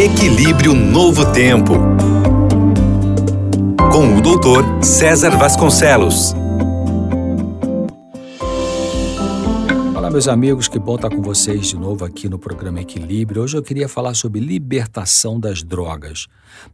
Equilíbrio Novo Tempo. Com o doutor César Vasconcelos. Olá, meus amigos, que bom estar com vocês de novo aqui no programa Equilíbrio. Hoje eu queria falar sobre libertação das drogas.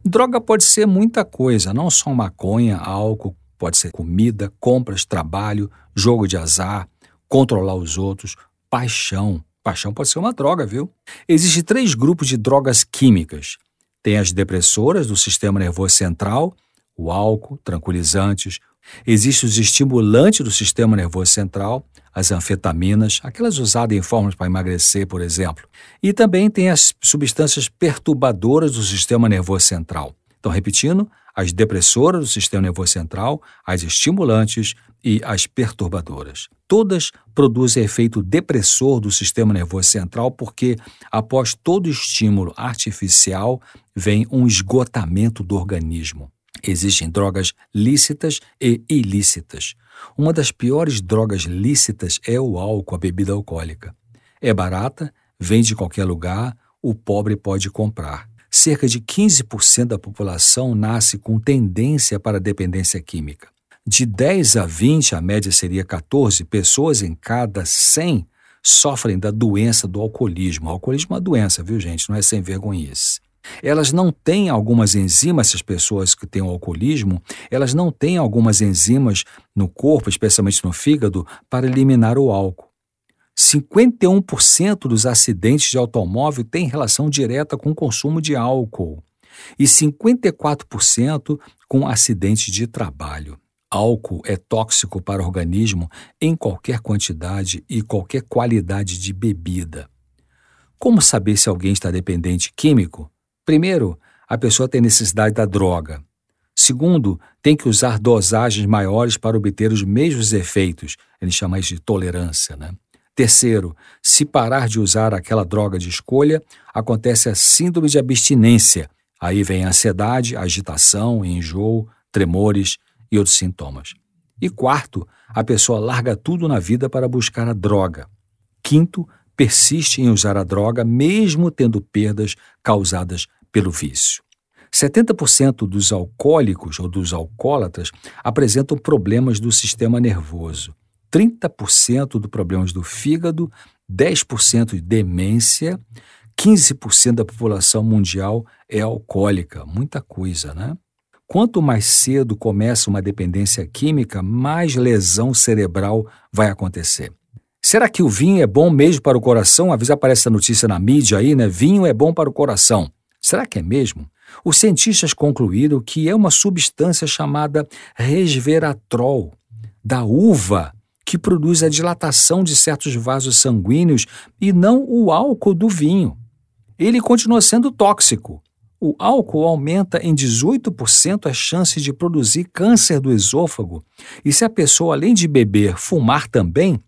Droga pode ser muita coisa, não só maconha, álcool, pode ser comida, compras, trabalho, jogo de azar, controlar os outros, paixão. Paixão pode ser uma droga, viu? Existem três grupos de drogas químicas. Tem as depressoras do sistema nervoso central, o álcool, tranquilizantes. Existem os estimulantes do sistema nervoso central, as anfetaminas, aquelas usadas em formas para emagrecer, por exemplo. E também tem as substâncias perturbadoras do sistema nervoso central. Então, repetindo, as depressoras do sistema nervoso central, as estimulantes e as perturbadoras. Todas produzem efeito depressor do sistema nervoso central porque, após todo estímulo artificial, vem um esgotamento do organismo. Existem drogas lícitas e ilícitas. Uma das piores drogas lícitas é o álcool, a bebida alcoólica. É barata, vende em qualquer lugar, o pobre pode comprar. Cerca de 15% da população nasce com tendência para dependência química. De 10 a 20, a média seria 14, pessoas em cada 100 sofrem da doença do alcoolismo. O alcoolismo é uma doença, viu, gente? Não é sem vergonhice. Elas não têm algumas enzimas, essas pessoas que têm o alcoolismo, elas não têm algumas enzimas no corpo, especialmente no fígado, para eliminar o álcool. 51% dos acidentes de automóvel têm relação direta com o consumo de álcool e 54% com acidentes de trabalho. Álcool é tóxico para o organismo em qualquer quantidade e qualquer qualidade de bebida. Como saber se alguém está dependente químico? Primeiro, a pessoa tem necessidade da droga. Segundo, tem que usar dosagens maiores para obter os mesmos efeitos. Ele chama isso de tolerância, né? Terceiro, se parar de usar aquela droga de escolha, acontece a síndrome de abstinência. Aí vem ansiedade, agitação, enjoo, tremores, e outros sintomas. E quarto, a pessoa larga tudo na vida para buscar a droga. Quinto, persiste em usar a droga mesmo tendo perdas causadas pelo vício. 70% dos alcoólicos ou dos alcoólatras apresentam problemas do sistema nervoso, 30% dos problemas do fígado, 10% de demência, 15% da população mundial é alcoólica. Muita coisa, né? Quanto mais cedo começa uma dependência química, mais lesão cerebral vai acontecer. Será que o vinho é bom mesmo para o coração? Às vezes aparece a notícia na mídia aí, né? Vinho é bom para o coração. Será que é mesmo? Os cientistas concluíram que é uma substância chamada resveratrol, da uva, que produz a dilatação de certos vasos sanguíneos e não o álcool do vinho. Ele continua sendo tóxico o álcool aumenta em 18% as chances de produzir câncer do esôfago, e se a pessoa, além de beber, fumar também,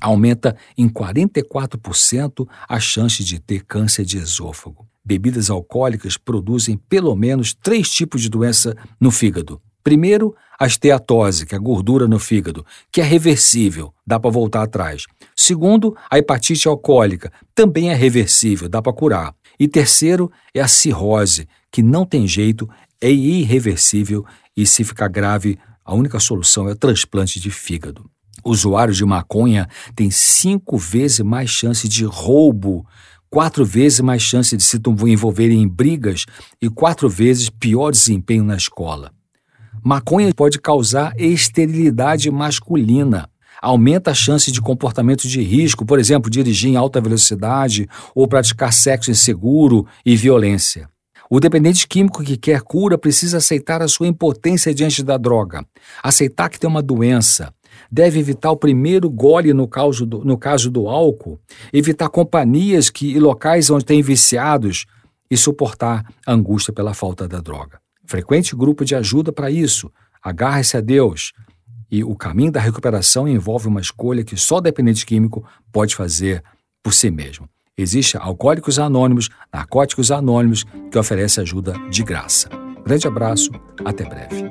aumenta em 44% a chance de ter câncer de esôfago. Bebidas alcoólicas produzem pelo menos três tipos de doença no fígado. Primeiro, a esteatose, que é a gordura no fígado, que é reversível, dá para voltar atrás. Segundo, a hepatite alcoólica, também é reversível, dá para curar. E terceiro é a cirrose, que não tem jeito, é irreversível e se ficar grave, a única solução é o transplante de fígado. Usuários de maconha têm cinco vezes mais chance de roubo, quatro vezes mais chance de se envolverem em brigas e quatro vezes pior desempenho na escola. Maconha pode causar esterilidade masculina aumenta a chance de comportamento de risco, por exemplo, dirigir em alta velocidade ou praticar sexo inseguro e violência. O dependente químico que quer cura precisa aceitar a sua impotência diante da droga, aceitar que tem uma doença, deve evitar o primeiro gole no caso do, no caso do álcool, evitar companhias que, e locais onde tem viciados e suportar a angústia pela falta da droga. Frequente grupo de ajuda para isso. Agarre-se a Deus. E o caminho da recuperação envolve uma escolha que só o dependente químico pode fazer por si mesmo. Existe Alcoólicos Anônimos, Narcóticos Anônimos, que oferece ajuda de graça. Grande abraço, até breve.